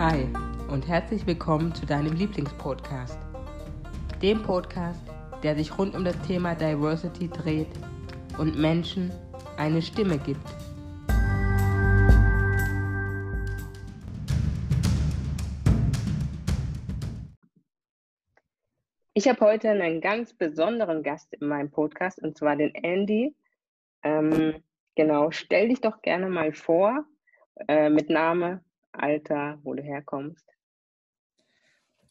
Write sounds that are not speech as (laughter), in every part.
Hi und herzlich willkommen zu deinem Lieblingspodcast. Dem Podcast, der sich rund um das Thema Diversity dreht und Menschen eine Stimme gibt. Ich habe heute einen ganz besonderen Gast in meinem Podcast und zwar den Andy. Ähm, genau, stell dich doch gerne mal vor äh, mit Name, Alter, wo du herkommst.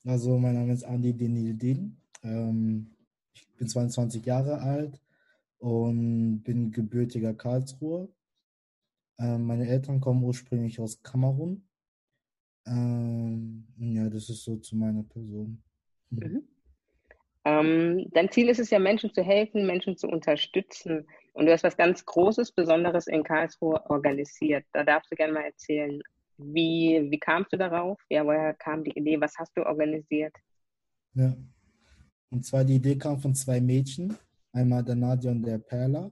Also, mein Name ist Andy Denildin. Ähm, ich bin 22 Jahre alt und bin gebürtiger Karlsruhe. Ähm, meine Eltern kommen ursprünglich aus Kamerun. Ähm, ja, das ist so zu meiner Person. Mhm. Ähm, dein Ziel ist es ja, Menschen zu helfen, Menschen zu unterstützen. Und du hast was ganz Großes, Besonderes in Karlsruhe organisiert. Da darfst du gerne mal erzählen. Wie, wie kamst du darauf? Ja, woher kam die Idee? Was hast du organisiert? Ja. Und zwar die Idee kam von zwei Mädchen, einmal der Nadia und der Perla.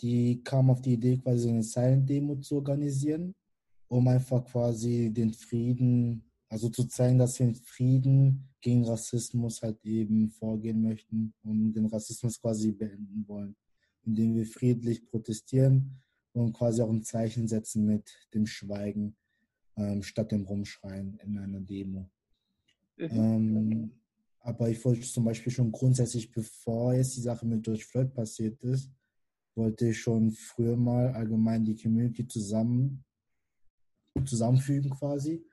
Die kamen auf die Idee, quasi eine Silent-Demo zu organisieren, um einfach quasi den Frieden, also zu zeigen, dass wir in Frieden gegen Rassismus halt eben vorgehen möchten und den Rassismus quasi beenden wollen, indem wir friedlich protestieren und quasi auch ein Zeichen setzen mit dem Schweigen ähm, statt dem Rumschreien in einer Demo. Mhm. Ähm, aber ich wollte zum Beispiel schon grundsätzlich, bevor jetzt die Sache mit George Floyd passiert ist, wollte ich schon früher mal allgemein die Community zusammen, zusammenfügen quasi,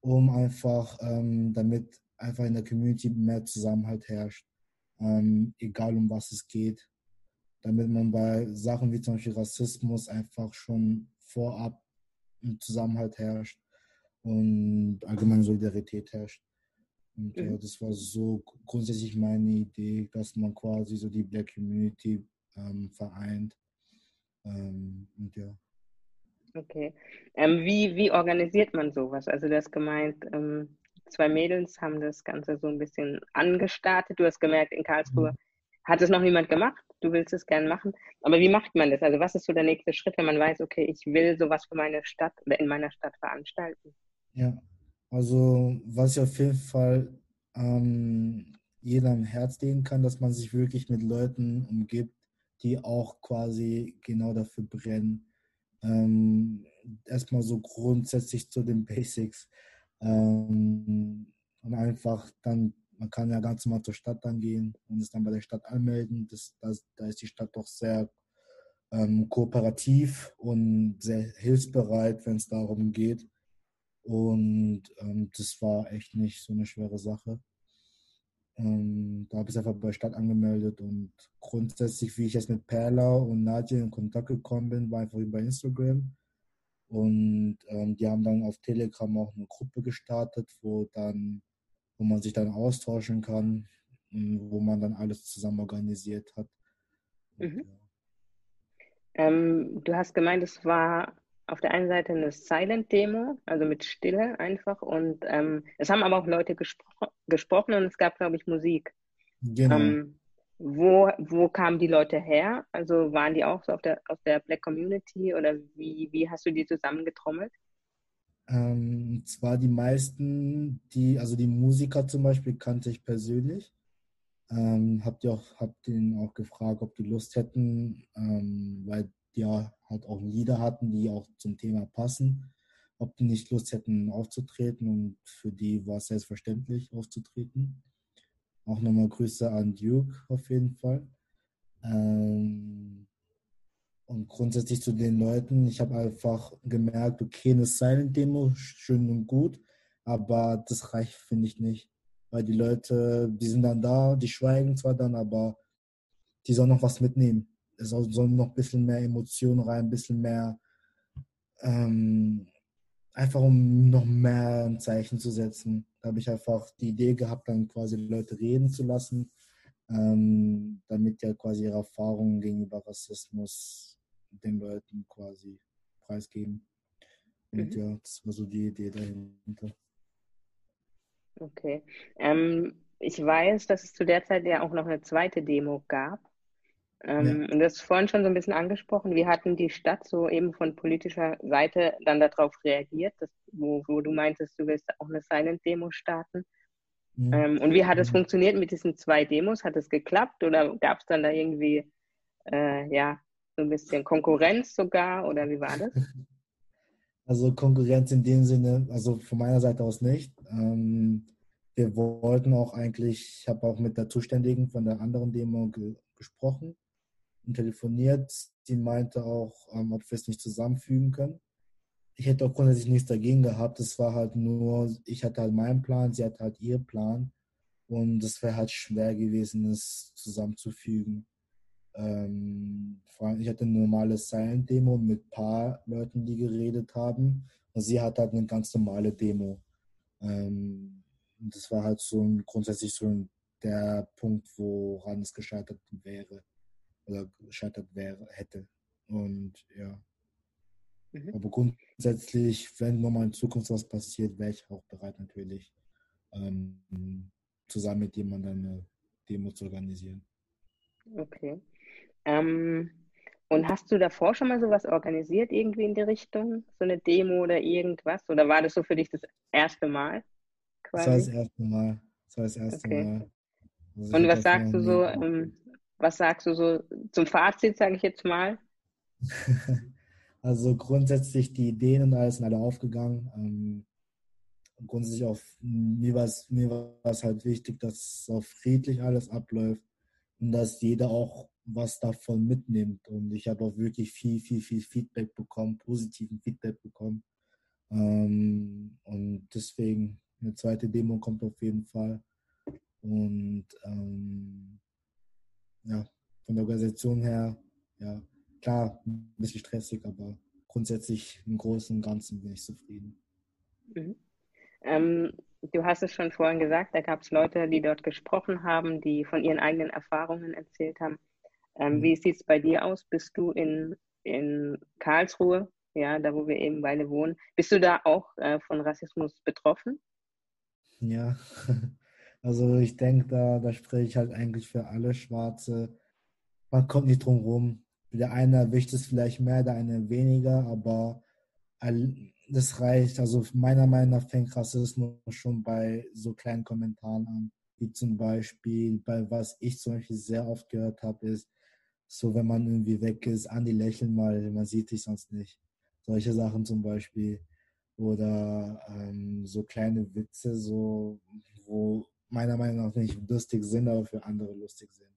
um einfach, ähm, damit einfach in der Community mehr Zusammenhalt herrscht, ähm, egal um was es geht, damit man bei Sachen wie zum Beispiel Rassismus einfach schon vorab ein Zusammenhalt herrscht und allgemein Solidarität herrscht. Und äh, mhm. das war so grundsätzlich meine Idee, dass man quasi so die Black Community ähm, vereint. Ähm, und ja. Okay. Ähm, wie, wie organisiert man sowas? Also du hast gemeint, ähm, zwei Mädels haben das Ganze so ein bisschen angestartet. Du hast gemerkt, in Karlsruhe mhm. hat es noch niemand gemacht. Du willst es gern machen. Aber wie macht man das? Also was ist so der nächste Schritt, wenn man weiß, okay, ich will sowas für meine Stadt oder in meiner Stadt veranstalten? Ja, also was ich auf jeden Fall ähm, jeder am Herz legen kann, dass man sich wirklich mit Leuten umgibt, die auch quasi genau dafür brennen. Ähm, erstmal so grundsätzlich zu den Basics. Ähm, und einfach dann, man kann ja ganz normal zur Stadt dann gehen und es dann bei der Stadt anmelden. Das, das, da ist die Stadt doch sehr ähm, kooperativ und sehr hilfsbereit, wenn es darum geht. Und ähm, das war echt nicht so eine schwere Sache. Ähm, da habe ich es einfach bei Stadt angemeldet und grundsätzlich, wie ich jetzt mit Perla und Nadja in Kontakt gekommen bin, war einfach über Instagram. Und ähm, die haben dann auf Telegram auch eine Gruppe gestartet, wo dann, wo man sich dann austauschen kann, wo man dann alles zusammen organisiert hat. Mhm. Ähm, du hast gemeint, es war auf der einen Seite eine Silent-Demo, also mit Stille einfach. Und ähm, es haben aber auch Leute gespro gesprochen und es gab, glaube ich, Musik. Genau. Ähm, wo, wo kamen die Leute her? Also waren die auch so auf der, aus der Black Community oder wie, wie hast du die zusammengetrommelt? Ähm, zwar die meisten, die, also die Musiker zum Beispiel kannte ich persönlich. Ähm, habt ihr auch, habt ihn auch gefragt, ob die Lust hätten, ähm, weil die ja halt auch Lieder hatten, die auch zum Thema passen, ob die nicht Lust hätten aufzutreten und für die war es selbstverständlich aufzutreten. Auch nochmal Grüße an Duke auf jeden Fall. Ähm, und grundsätzlich zu den Leuten, ich habe einfach gemerkt, okay, eine Silent-Demo, schön und gut, aber das reicht, finde ich nicht. Weil die Leute, die sind dann da, die schweigen zwar dann, aber die sollen noch was mitnehmen es soll noch ein bisschen mehr Emotionen rein, ein bisschen mehr, ähm, einfach um noch mehr ein Zeichen zu setzen. Da habe ich einfach die Idee gehabt, dann quasi Leute reden zu lassen, ähm, damit ja quasi ihre Erfahrungen gegenüber Rassismus den Leuten quasi preisgeben. Und mhm. ja, das war so die Idee dahinter. Okay. Ähm, ich weiß, dass es zu der Zeit ja auch noch eine zweite Demo gab Ähm, ja. Und das ist vorhin schon so ein bisschen angesprochen. Wie hatten die Stadt so eben von politischer Seite dann darauf reagiert, dass, wo, wo du meintest, du willst auch eine Silent-Demo starten? Mhm. Ähm, und wie hat es funktioniert mit diesen zwei Demos? Hat es geklappt oder gab es dann da irgendwie äh, ja, so ein bisschen Konkurrenz sogar oder wie war das? (laughs) Also Konkurrenz in dem Sinne, also von meiner Seite aus nicht. Ähm, wir wollten auch eigentlich, ich habe auch mit der Zuständigen von der anderen Demo ge gesprochen telefoniert. Sie meinte auch, ähm, ob wir es nicht zusammenfügen können. Ich hätte auch grundsätzlich nichts dagegen gehabt. Es war halt nur, ich hatte halt meinen Plan, sie hatte halt ihr Plan. Und es wäre halt schwer gewesen, es zusammenzufügen. Ähm, vor allem, ich hatte eine normale Silent-Demo mit ein paar Leuten, die geredet haben. Und sie hat halt eine ganz normale Demo. Ähm, das war halt so ein, grundsätzlich so ein, der Punkt, woran es gescheitert wäre. Oder gescheitert wäre, hätte. Und ja. Mhm. Aber grundsätzlich, wenn nochmal in Zukunft was passiert, wäre ich auch bereit natürlich, ähm, zusammen mit jemandem eine Demo zu organisieren. Okay. Ähm, und hast du davor schon mal sowas organisiert, irgendwie in die Richtung? So eine Demo oder irgendwas? Oder war das so für dich das erste Mal? Quasi? Das war das erste Mal. Das war das erste okay. Mal. Also und was sagst du so, ähm, was sagst du so zum Fazit, sage ich jetzt mal? (laughs) also grundsätzlich die Ideen und alles sind alle aufgegangen. Ähm, grundsätzlich auch, mir war es mir halt wichtig, dass auch friedlich alles abläuft und dass jeder auch was davon mitnimmt. Und ich habe auch wirklich viel, viel, viel Feedback bekommen, positiven Feedback bekommen. Ähm, und deswegen, eine zweite Demo kommt auf jeden Fall. Und ähm, ja, von der Organisation her, ja, klar, ein bisschen stressig, aber grundsätzlich im Großen und Ganzen bin ich zufrieden. Mhm. Ähm, du hast es schon vorhin gesagt, da gab es Leute, die dort gesprochen haben, die von ihren eigenen Erfahrungen erzählt haben. Ähm, mhm. Wie sieht es bei dir aus? Bist du in, in Karlsruhe, ja, da wo wir eben beide wohnen, bist du da auch äh, von Rassismus betroffen? Ja, (laughs) also ich denke, da, da spreche ich halt eigentlich für alle Schwarze. Man kommt nicht drum rum. Der eine erwischt es vielleicht mehr, der eine weniger, aber das reicht. Also meiner Meinung nach fängt Rassismus schon bei so kleinen Kommentaren an, wie zum Beispiel, bei was ich zum Beispiel sehr oft gehört habe, ist, so wenn man irgendwie weg ist, Andi lächeln mal, man sieht dich sonst nicht. Solche Sachen zum Beispiel. Oder ähm, so kleine Witze, so, wo meiner Meinung nach nicht lustig sind, aber für andere lustig sind.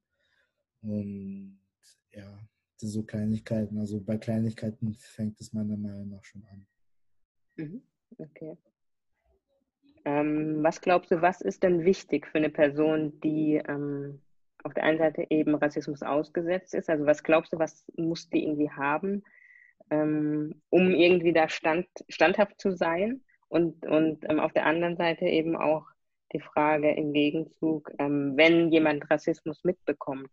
Und ja, so Kleinigkeiten, also bei Kleinigkeiten fängt es meiner Meinung nach schon an. Mhm. Okay. Ähm, was glaubst du, was ist denn wichtig für eine Person, die ähm, auf der einen Seite eben Rassismus ausgesetzt ist. Also was glaubst du, was muss die irgendwie haben, ähm, um irgendwie da stand, standhaft zu sein? Und, und ähm, auf der anderen Seite eben auch die Frage im Gegenzug, ähm, wenn jemand Rassismus mitbekommt,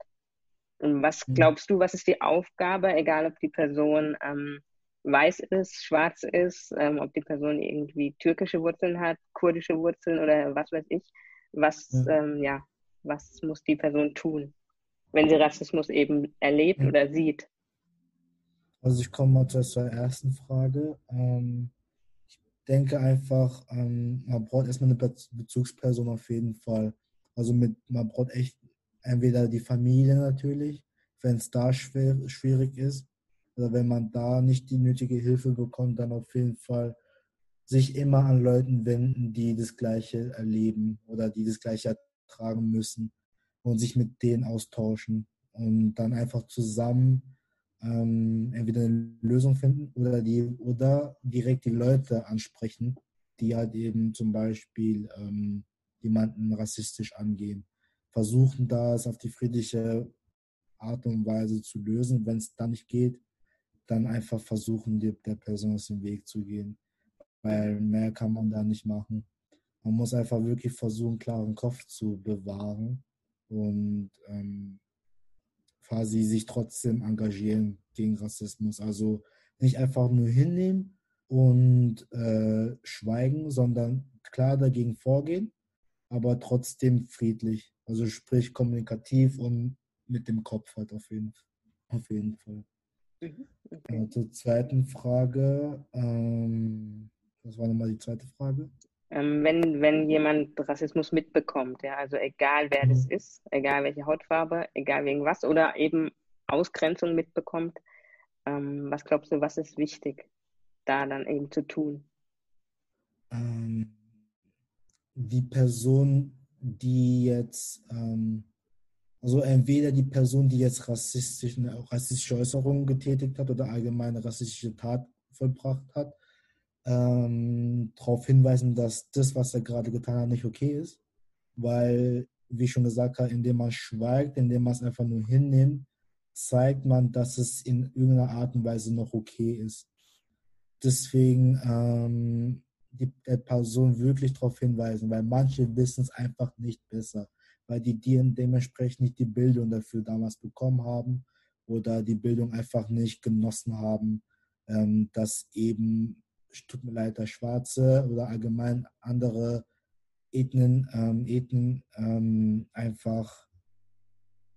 was mhm. glaubst du, was ist die Aufgabe, egal ob die Person ähm, weiß ist, schwarz ist, ähm, ob die Person irgendwie türkische Wurzeln hat, kurdische Wurzeln oder was weiß ich, was, ja, ähm, ja was muss die Person tun, wenn sie Rassismus eben erlebt mhm. oder sieht? Also ich komme mal zur ersten Frage. Ähm, denke einfach, ähm, man braucht erstmal eine Bezugsperson auf jeden Fall. Also mit, man braucht echt entweder die Familie natürlich, wenn es da schwer, schwierig ist, oder wenn man da nicht die nötige Hilfe bekommt, dann auf jeden Fall sich immer an Leuten wenden, die das Gleiche erleben oder die das Gleiche tragen müssen und sich mit denen austauschen und dann einfach zusammen ähm, entweder eine Lösung finden oder die oder direkt die Leute ansprechen, die halt eben zum Beispiel ähm, jemanden rassistisch angehen. Versuchen das auf die friedliche Art und Weise zu lösen. Wenn es dann nicht geht, dann einfach versuchen, der Person aus dem Weg zu gehen. Weil mehr kann man da nicht machen. Man muss einfach wirklich versuchen, klaren Kopf zu bewahren und ähm, quasi sich trotzdem engagieren gegen Rassismus. Also nicht einfach nur hinnehmen und äh, schweigen, sondern klar dagegen vorgehen, aber trotzdem friedlich. Also sprich kommunikativ und mit dem Kopf hat, auf jeden, auf jeden Fall. Mhm, okay. äh, zur zweiten Frage. Ähm, was war nochmal die zweite Frage? Ähm, wenn, wenn jemand Rassismus mitbekommt, ja, also egal wer mhm. das ist, egal welche Hautfarbe, egal wegen was, oder eben Ausgrenzung mitbekommt, ähm, was glaubst du, was ist wichtig, da dann eben zu tun? Ähm, die Person, die jetzt, ähm, also entweder die Person, die jetzt rassistische, rassistische Äußerungen getätigt hat oder allgemeine rassistische Tat vollbracht hat, ähm, darauf hinweisen, dass das, was er gerade getan hat, nicht okay ist. Weil, wie ich schon gesagt habe, indem man schweigt, indem man es einfach nur hinnimmt, zeigt man, dass es in irgendeiner Art und Weise noch okay ist. Deswegen ähm, die Person wirklich darauf hinweisen, weil manche wissen es einfach nicht besser, weil die dementsprechend nicht die Bildung dafür damals bekommen haben oder die Bildung einfach nicht genossen haben, ähm, dass eben tut mir leid, Schwarze oder allgemein andere Ethnien, ähm, Ethnien ähm, einfach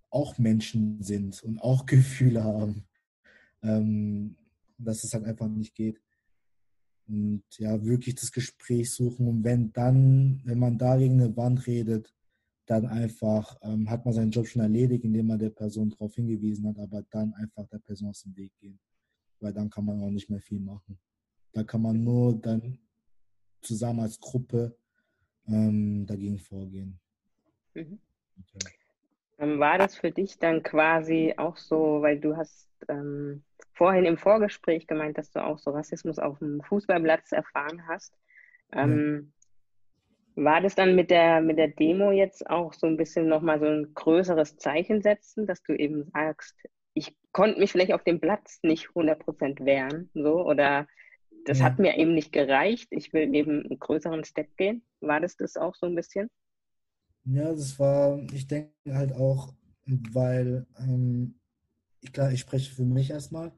auch Menschen sind und auch (laughs) Gefühle haben. Ähm, dass es halt einfach nicht geht. Und ja, wirklich das Gespräch suchen. Und wenn dann, wenn man da gegen eine Wand redet, dann einfach ähm, hat man seinen Job schon erledigt, indem man der Person darauf hingewiesen hat, aber dann einfach der Person aus dem Weg gehen. Weil dann kann man auch nicht mehr viel machen. Da kann man nur dann zusammen als Gruppe ähm, dagegen vorgehen. Mhm. Okay. Ähm, war das für dich dann quasi auch so, weil du hast ähm, vorhin im Vorgespräch gemeint, dass du auch so Rassismus auf dem Fußballplatz erfahren hast. Ähm, ja. War das dann mit der, mit der Demo jetzt auch so ein bisschen nochmal so ein größeres Zeichen setzen, dass du eben sagst, ich konnte mich vielleicht auf dem Platz nicht 100% wehren, so, oder das ja. hat mir eben nicht gereicht. Ich will eben einen größeren Step gehen. War das das auch so ein bisschen? Ja, das war, ich denke halt auch, weil, ähm, klar, ich spreche für mich erstmal.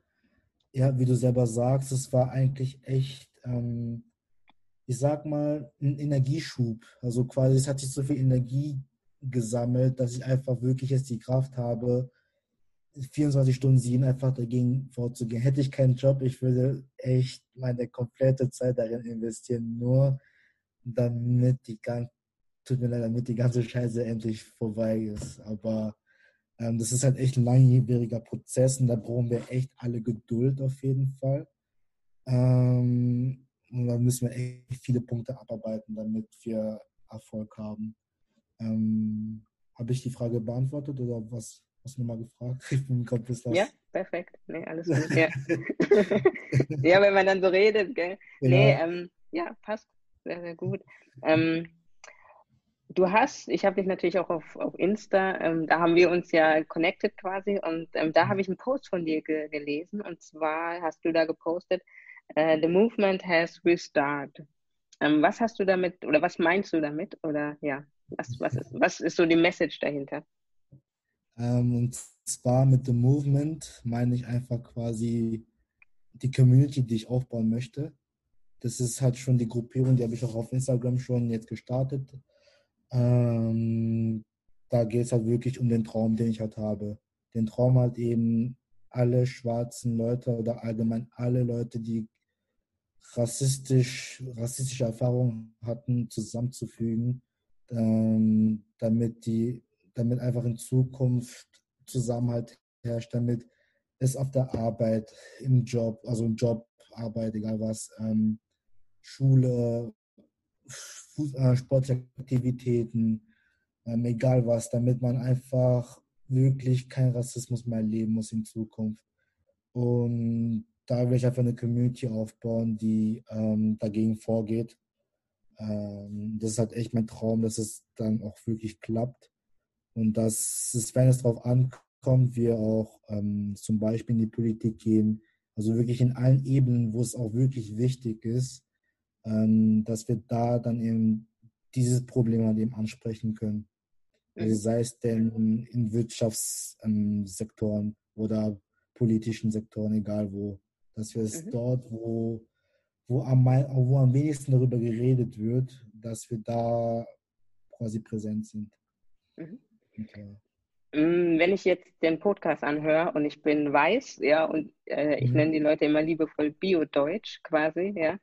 Ja, wie du selber sagst, es war eigentlich echt, ähm, ich sag mal, ein Energieschub. Also quasi, es hat sich so viel Energie gesammelt, dass ich einfach wirklich jetzt die Kraft habe, 24 Stunden sieben einfach dagegen vorzugehen. Hätte ich keinen Job, ich würde echt meine komplette Zeit darin investieren, nur damit die ganze, tut mir leid, damit die ganze Scheiße endlich vorbei ist. Aber ähm, das ist halt echt ein langwieriger Prozess und da brauchen wir echt alle Geduld auf jeden Fall. Ähm, und da müssen wir echt viele Punkte abarbeiten, damit wir Erfolg haben. Ähm, Habe ich die Frage beantwortet oder was? Hast du nochmal gefragt? (laughs) Ich bin gerade bis Ja, perfekt. Nee, alles gut. Ja. (laughs) ja, wenn man dann so redet, gell? Ja. Nee, ähm, ja, passt. Sehr, sehr gut. Ähm, du hast, ich habe dich natürlich auch auf, auf Insta, ähm, da haben wir uns ja connected quasi und ähm, da habe ich einen Post von dir ge gelesen und zwar hast du da gepostet, uh, The movement has restarted. Ähm, was hast du damit oder was meinst du damit oder ja, was, was, ist, was ist so die Message dahinter? Ähm, und zwar mit dem Movement meine ich einfach quasi die Community, die ich aufbauen möchte. Das ist halt schon die Gruppierung, die habe ich auch auf Instagram schon jetzt gestartet. Ähm, da geht es halt wirklich um den Traum, den ich halt habe. Den Traum halt eben alle schwarzen Leute oder allgemein alle Leute, die rassistisch, rassistische Erfahrungen hatten, zusammenzufügen, ähm, damit die damit einfach in Zukunft Zusammenhalt herrscht, damit es auf der Arbeit, im Job, also im Job, Arbeit, egal was, ähm, Schule, Fuß, äh, sportliche Aktivitäten, ähm, egal was, damit man einfach wirklich keinen Rassismus mehr erleben muss in Zukunft. Und da will ich einfach eine Community aufbauen, die ähm, dagegen vorgeht. Ähm, das ist halt echt mein Traum, dass es dann auch wirklich klappt. Und dass es, wenn es darauf ankommt, wir auch ähm, zum Beispiel in die Politik gehen, also wirklich in allen Ebenen, wo es auch wirklich wichtig ist, ähm, dass wir da dann eben dieses Problem halt eben ansprechen können. Also sei es denn in Wirtschaftssektoren ähm, oder politischen Sektoren, egal wo, dass wir es mhm. dort, wo, wo, am, wo am wenigsten darüber geredet wird, dass wir da quasi präsent sind. Mhm. Okay. Mm, wenn ich jetzt den Podcast anhöre und ich bin weiß, ja, und äh, ich mhm. nenne die Leute immer liebevoll Bio-Deutsch quasi, ja,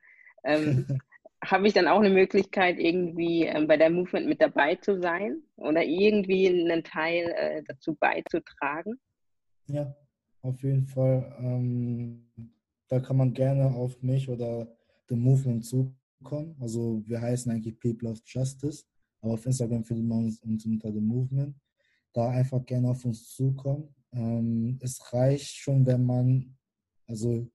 ähm, (laughs) habe ich dann auch eine Möglichkeit, irgendwie ähm, bei der Movement mit dabei zu sein oder irgendwie einen Teil äh, dazu beizutragen? Ja, auf jeden Fall. Ähm, da kann man gerne auf mich oder The Movement zukommen. Also wir heißen eigentlich People of Justice, aber auf Instagram findet man uns, uns unter The Movement. Da einfach gerne auf uns zukommen. Ähm, es reicht schon, wenn man also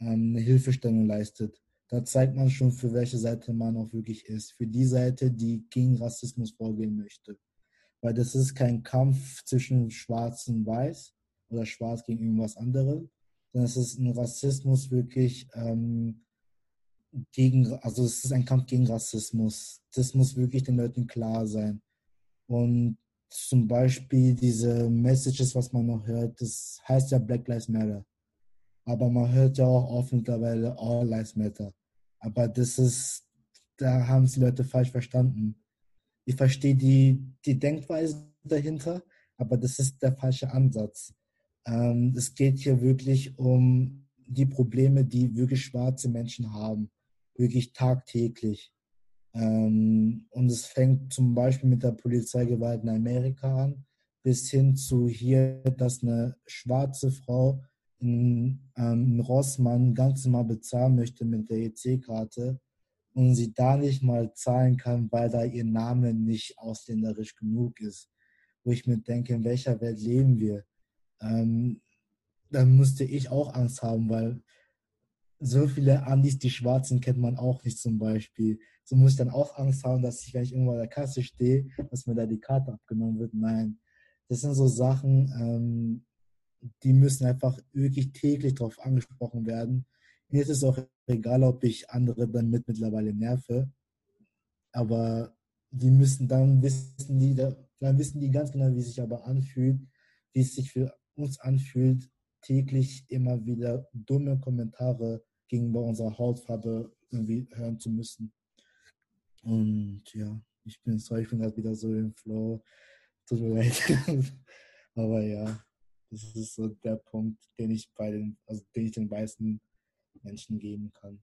ähm, eine Hilfestellung leistet da zeigt man schon, für welche Seite man auch wirklich ist. Für die Seite, die gegen Rassismus vorgehen möchte. Weil das ist kein Kampf zwischen Schwarz und Weiß oder Schwarz gegen irgendwas anderes, sondern es ist ein Rassismus wirklich ähm, gegen, also es ist ein Kampf gegen Rassismus. Das muss wirklich den Leuten klar sein. Und zum Beispiel diese Messages, was man noch hört, das heißt ja Black Lives Matter. Aber man hört ja auch oft mittlerweile All Lives Matter. Aber das ist, da haben es Leute falsch verstanden. Ich verstehe die, die Denkweise dahinter, aber das ist der falsche Ansatz. Ähm, es geht hier wirklich um die Probleme, die wirklich schwarze Menschen haben, wirklich tagtäglich. Ähm, und es fängt zum Beispiel mit der Polizeigewalt in Amerika an, bis hin zu hier, dass eine schwarze Frau in, ähm, Rossmann ganz normal bezahlen möchte mit der EC-Karte und sie da nicht mal zahlen kann, weil da ihr Name nicht ausländerisch genug ist. Wo ich mir denke, in welcher Welt leben wir? Ähm, dann musste ich auch Angst haben, weil so viele Andis, die Schwarzen kennt man auch nicht zum Beispiel. So muss ich dann auch Angst haben, dass ich, wenn ich irgendwo an der Kasse stehe, dass mir da die Karte abgenommen wird. Nein, das sind so Sachen, ähm, die müssen einfach wirklich täglich darauf angesprochen werden. Mir ist es auch egal, ob ich andere damit mittlerweile nerve, aber die müssen dann wissen, die, dann wissen die ganz genau, wie es sich aber anfühlt, wie es sich für uns anfühlt, täglich immer wieder dumme Kommentare gegenüber unserer Hautfarbe irgendwie hören zu müssen. Und ja, ich bin sorry, ich bin gerade wieder so im Flow. Tut mir (laughs) leid. aber ja. Das ist so der Punkt, den ich bei den, also den ich den weißen Menschen geben kann.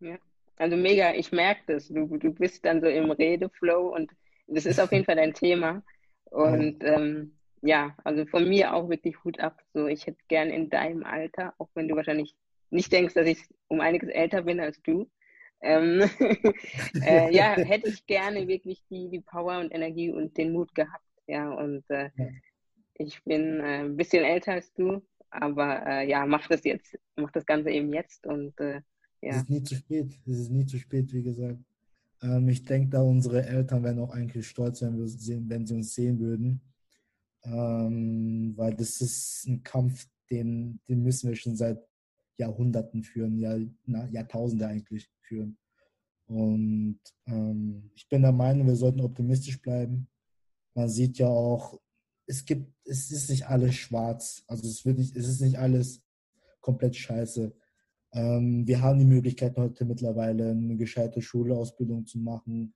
Ja, also mega, ich merke das. Du, du bist dann so im Redeflow und das ist auf jeden Fall dein Thema. (laughs) Und ja. Ähm, ja, also von mir auch wirklich Hut ab. So, ich hätte gern in deinem Alter, auch wenn du wahrscheinlich nicht denkst, dass ich um einiges älter bin als du. Ähm, (laughs) äh, ja, hätte ich gerne wirklich die, die Power und Energie und den Mut gehabt. Ja, und äh. Ich bin äh, ein bisschen älter als du, aber äh, ja, mach das jetzt, mach das Ganze eben jetzt und äh, ja. Es ist nie zu spät, es ist nie zu spät, wie gesagt. Ähm, ich denke, da unsere Eltern werden auch eigentlich stolz, wenn, wir sehen, wenn sie uns sehen würden, ähm, weil das ist ein Kampf, den, den müssen wir schon seit Jahrhunderten führen, ja, na, Jahrtausende eigentlich führen. Und ähm, ich bin der Meinung, wir sollten optimistisch bleiben. Man sieht ja auch, es gibt, es ist nicht alles schwarz. Also es, wird nicht, es ist nicht alles komplett scheiße. Ähm, wir haben die Möglichkeit heute mittlerweile eine gescheite Schulausbildung zu machen.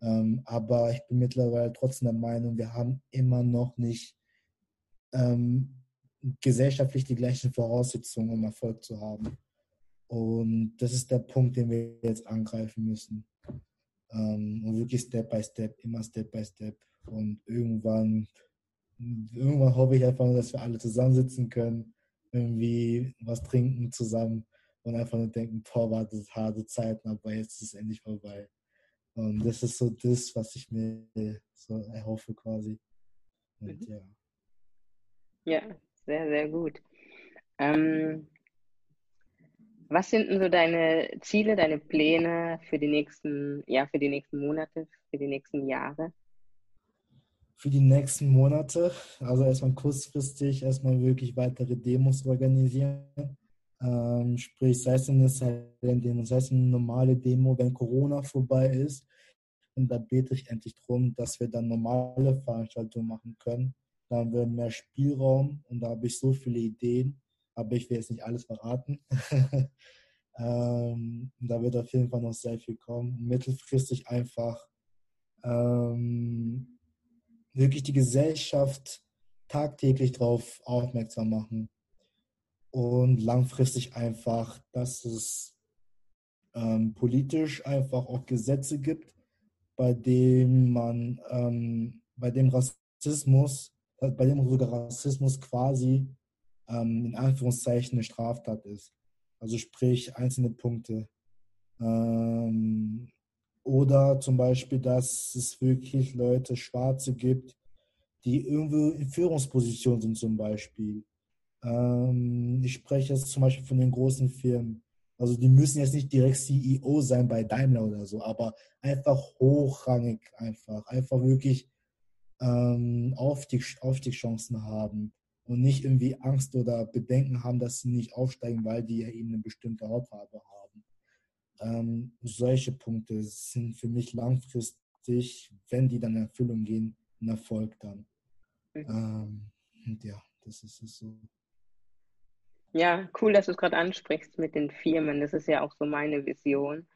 Ähm, aber ich bin mittlerweile trotzdem der Meinung, wir haben immer noch nicht ähm, gesellschaftlich die gleichen Voraussetzungen, um Erfolg zu haben. Und das ist der Punkt, den wir jetzt angreifen müssen. Ähm, und wirklich Step by Step, immer Step by Step. Und irgendwann irgendwann hoffe ich einfach nur, dass wir alle zusammensitzen können, irgendwie was trinken zusammen und einfach nur denken, boah, war das harte Zeiten, aber jetzt ist es endlich vorbei. Und das ist so das, was ich mir so erhoffe quasi. Und, mhm. ja. ja, sehr, sehr gut. Ähm, was sind denn so deine Ziele, deine Pläne für die nächsten, ja, für die nächsten Monate, für die nächsten Jahre? für die nächsten Monate. Also erstmal kurzfristig erstmal wirklich weitere Demos organisieren. Ähm, sprich, sei es eine Silent-Demo, sei es eine normale Demo, wenn Corona vorbei ist. Und da bete ich endlich darum, dass wir dann normale Veranstaltungen machen können. Da haben wir mehr Spielraum und da habe ich so viele Ideen, aber ich will jetzt nicht alles verraten. (laughs) ähm, da wird auf jeden Fall noch sehr viel kommen. Mittelfristig einfach ähm, wirklich die Gesellschaft tagtäglich darauf aufmerksam machen und langfristig einfach, dass es ähm, politisch einfach auch Gesetze gibt, bei denen man, ähm, bei dem Rassismus, bei dem sogar Rassismus quasi ähm, in Anführungszeichen eine Straftat ist. Also sprich einzelne Punkte. Ähm, oder zum Beispiel, dass es wirklich Leute, Schwarze gibt, die irgendwo in Führungspositionen sind zum Beispiel. Ähm, ich spreche jetzt zum Beispiel von den großen Firmen. Also die müssen jetzt nicht direkt CEO sein bei Daimler oder so, aber einfach hochrangig einfach. Einfach wirklich ähm, Aufstieg, Aufstiegschancen haben und nicht irgendwie Angst oder Bedenken haben, dass sie nicht aufsteigen, weil die ja eben eine bestimmte Hautfarbe haben. Ähm, solche Punkte sind für mich langfristig, wenn die dann in Erfüllung gehen, ein Erfolg dann. Ähm, ja, das ist es so. Ja, cool, dass du es gerade ansprichst mit den Firmen. Das ist ja auch so meine Vision,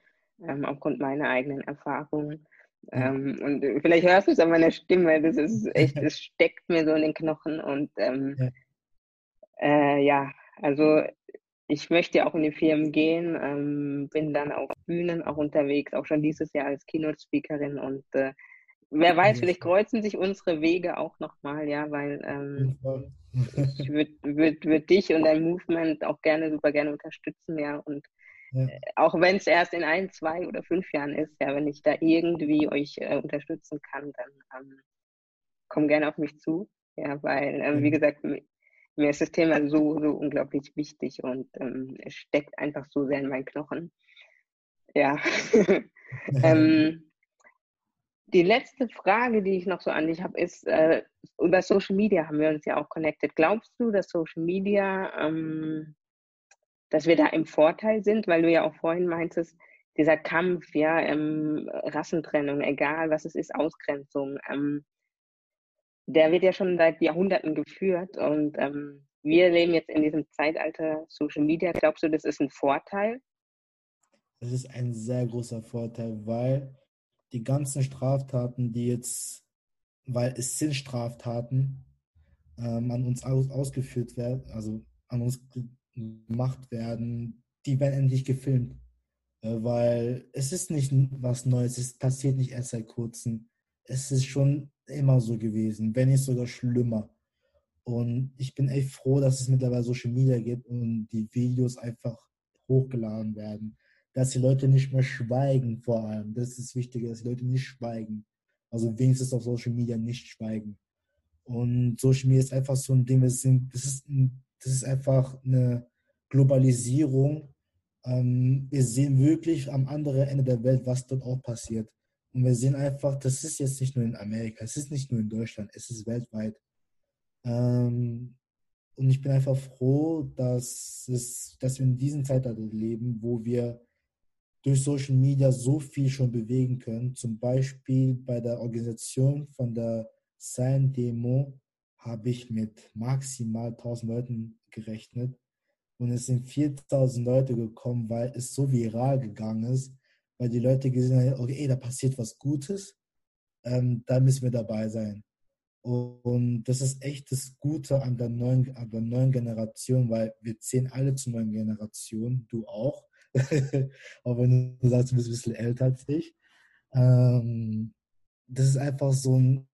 ähm, aufgrund meiner eigenen Erfahrungen. Ähm, und vielleicht hörst du es an meiner Stimme, das ist (laughs) echt, es steckt mir so in den Knochen. Und ähm, ja. Äh, ja, also ich möchte auch in die Firmen gehen, ähm, bin dann auf Bühnen auch unterwegs, auch schon dieses Jahr als Keynote-Speakerin und äh, wer weiß, vielleicht kreuzen sich unsere Wege auch nochmal, ja, weil ähm, ich würde würd, würd dich und dein Movement auch gerne, super gerne unterstützen, ja. Und ja. Äh, auch wenn es erst in ein, zwei oder fünf Jahren ist, ja, wenn ich da irgendwie euch äh, unterstützen kann, dann ähm, komm gerne auf mich zu. Ja, weil, ähm, wie gesagt, mir ist das Thema so, so unglaublich wichtig und ähm, es steckt einfach so sehr in meinen Knochen. Ja. (laughs) (laughs) ähm, die letzte Frage, die ich noch so an dich habe, ist, äh, über Social Media haben wir uns ja auch connected. Glaubst du, dass Social Media, ähm, dass wir da im Vorteil sind, weil du ja auch vorhin meintest, dieser Kampf, ja, ähm, Rassentrennung, egal was es ist, Ausgrenzung, ähm, der wird ja schon seit Jahrhunderten geführt und ähm, wir leben jetzt in diesem Zeitalter Social Media. Glaubst du, das ist ein Vorteil? Das ist ein sehr großer Vorteil, weil die ganzen Straftaten, die jetzt, weil es sind Straftaten, ähm, an uns aus, ausgeführt werden, also an uns gemacht werden, die werden endlich gefilmt. Äh, weil es ist nicht was Neues, es passiert nicht erst seit kurzem. Es ist schon immer so gewesen, wenn nicht sogar schlimmer. Und ich bin echt froh, dass es mittlerweile Social Media gibt und die Videos einfach hochgeladen werden dass die Leute nicht mehr schweigen vor allem. Das ist das Wichtige, dass die Leute nicht schweigen. Also wenigstens auf Social Media nicht schweigen. Und Social Media ist einfach so ein Ding, das, das, ist, das ist einfach eine Globalisierung. Ähm, wir sehen wirklich am anderen Ende der Welt, was dort auch passiert. Und wir sehen einfach, das ist jetzt nicht nur in Amerika, es ist nicht nur in Deutschland, es ist weltweit. Ähm, und ich bin einfach froh, dass, es, dass wir in diesem Zeitalter leben, wo wir durch Social Media so viel schon bewegen können. Zum Beispiel bei der Organisation von der Sign Demo habe ich mit maximal 1000 Leuten gerechnet und es sind 4000 Leute gekommen, weil es so viral gegangen ist, weil die Leute gesehen haben, okay, da passiert was Gutes, ähm, da müssen wir dabei sein. Und das ist echt das Gute an der neuen, an der neuen Generation, weil wir zählen alle zur neuen Generation, du auch. (laughs) auch wenn du sagst, du bist ein bisschen älter als ich. Ähm, das ist einfach so ein,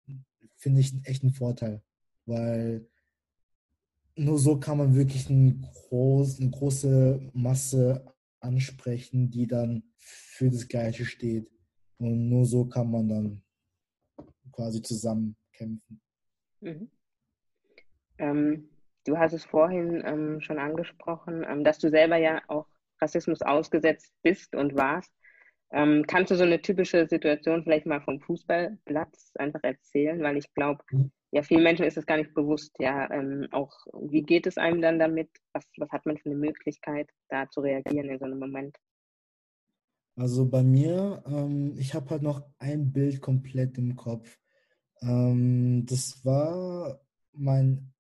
finde ich, echt ein Vorteil, weil nur so kann man wirklich ein groß, eine große Masse ansprechen, die dann für das Gleiche steht. Und nur so kann man dann quasi zusammen kämpfen. Mhm. Ähm, du hast es vorhin ähm, schon angesprochen, ähm, dass du selber ja auch Rassismus ausgesetzt bist und warst. Ähm, kannst du so eine typische Situation vielleicht mal vom Fußballplatz einfach erzählen? Weil ich glaube, mhm. Ja, vielen Menschen ist es gar nicht bewusst, ja, ähm, auch wie geht es einem dann damit? Was, was hat man für eine Möglichkeit, da zu reagieren in so einem Moment? Also bei mir, ähm, ich habe halt noch ein Bild komplett im Kopf. Ähm, das war mein,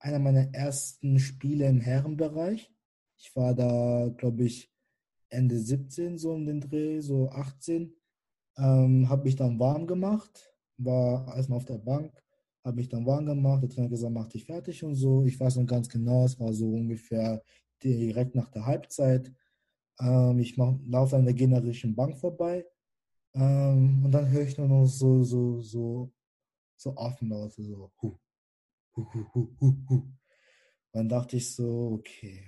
einer meiner ersten Spiele im Herrenbereich. Ich war da, glaube ich, Ende 17 so um den Dreh, so 18. Ähm, habe mich dann warm gemacht war erstmal auf der Bank, habe mich dann warm gemacht. Der Trainer gesagt, mach dich fertig und so. Ich weiß noch ganz genau, es war so ungefähr direkt nach der Halbzeit. Ähm, ich laufe an der generischen Bank vorbei ähm, und dann höre ich nur noch so, so, so, so Affenlaute, so hu, hu, hu, hu, hu. Dann dachte ich so, okay,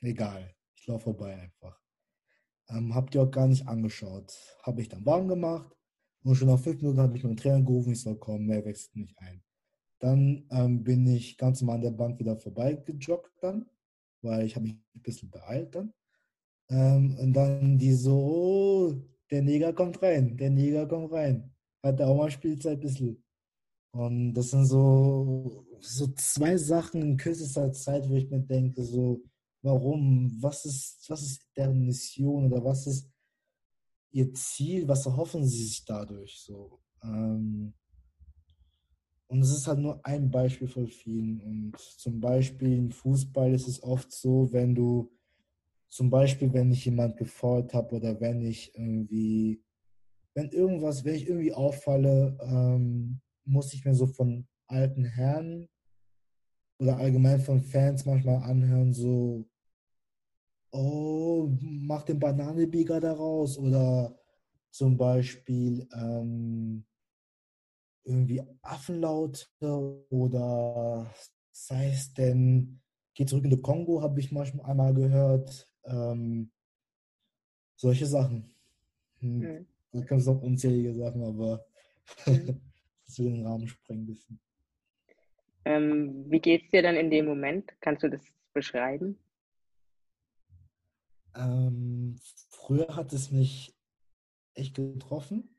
egal, ich laufe vorbei einfach. Ähm, habt ihr auch gar nicht angeschaut. Habe ich dann warm gemacht und schon nach fünf Minuten hat mich mein Trainer gerufen, ich soll kommen, mehr wechselt nicht ein. Dann ähm, bin ich ganz normal an der Bank wieder vorbeigejoggt dann, weil ich habe mich ein bisschen beeilt dann. Ähm, und dann die so, oh, der Neger kommt rein, der Neger kommt rein. Hat auch mal Spielzeit ein bisschen. Und das sind so, so zwei Sachen in kürzester Zeit, wo ich mir denke, so, warum, was ist, was ist deren Mission oder was ist ihr Ziel, was erhoffen sie sich dadurch so. Ähm, und es ist halt nur ein Beispiel von vielen. Und zum Beispiel im Fußball ist es oft so, wenn du, zum Beispiel, wenn ich jemand gefault habe oder wenn ich irgendwie, wenn irgendwas, wenn ich irgendwie auffalle, ähm, muss ich mir so von alten Herren oder allgemein von Fans manchmal anhören, so, oh, mach den Bananenbieger daraus oder zum Beispiel ähm, irgendwie Affenlaute oder sei es denn, geht zurück in den Kongo, habe ich manchmal einmal gehört. Ähm, solche Sachen. Hm. Mhm. Da kannst du auch unzählige Sachen, aber mhm. (laughs) das will den Rahmen sprengen bisschen. Ähm, wie geht es dir dann in dem Moment? Kannst du das beschreiben? Ähm, früher hat es mich echt getroffen.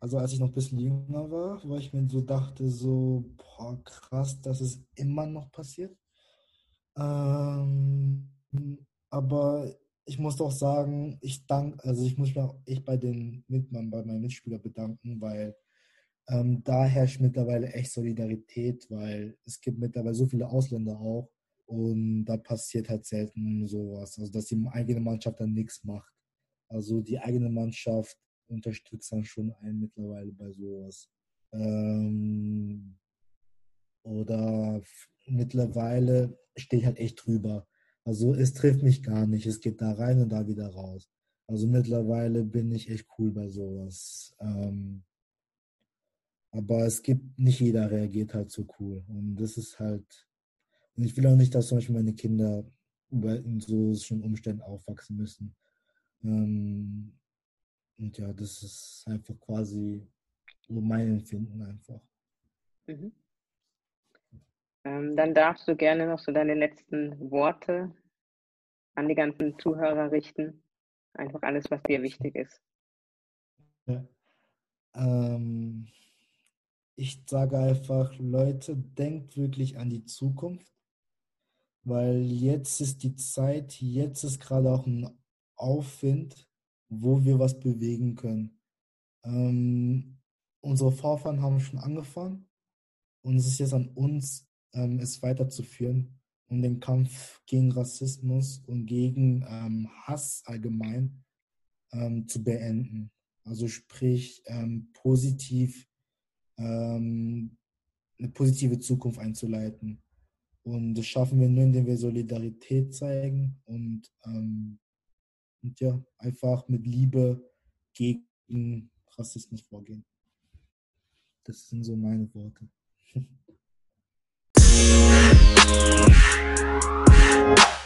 Also als ich noch ein bisschen jünger war, wo ich mir so dachte, so, boah, krass, dass es immer noch passiert. Ähm, aber ich muss doch sagen, ich danke, also ich muss mich auch echt bei den Mitmann, bei meinen Mitspielern bedanken, weil ähm, da herrscht mittlerweile echt Solidarität, weil es gibt mittlerweile so viele Ausländer auch, und da passiert halt selten sowas. Also, dass die eigene Mannschaft dann nichts macht. Also, die eigene Mannschaft unterstützt dann schon einen mittlerweile bei sowas. Ähm, oder mittlerweile stehe ich halt echt drüber. Also, es trifft mich gar nicht. Es geht da rein und da wieder raus. Also, mittlerweile bin ich echt cool bei sowas. Ähm, aber es gibt, nicht jeder reagiert halt so cool. Und das ist halt und ich will auch nicht, dass zum Beispiel meine Kinder in so schlimmen Umständen aufwachsen müssen. Ähm, und ja, das ist einfach quasi so mein Empfinden einfach. Mhm. Ähm, dann darfst du gerne noch so deine letzten Worte an die ganzen Zuhörer richten. Einfach alles, was dir wichtig ist. Ja. Ähm, ich sage einfach, Leute, denkt wirklich an die Zukunft weil jetzt ist die Zeit, jetzt ist gerade auch ein Aufwind, wo wir was bewegen können. Ähm, unsere Vorfahren haben schon angefangen und es ist jetzt an uns, ähm, es weiterzuführen und den Kampf gegen Rassismus und gegen ähm, Hass allgemein ähm, zu beenden. Also sprich ähm, positiv ähm, eine positive Zukunft einzuleiten. Und das schaffen wir nur, indem wir Solidarität zeigen und, ähm, und ja, einfach mit Liebe gegen Rassismus vorgehen. Das sind so meine Worte. (laughs)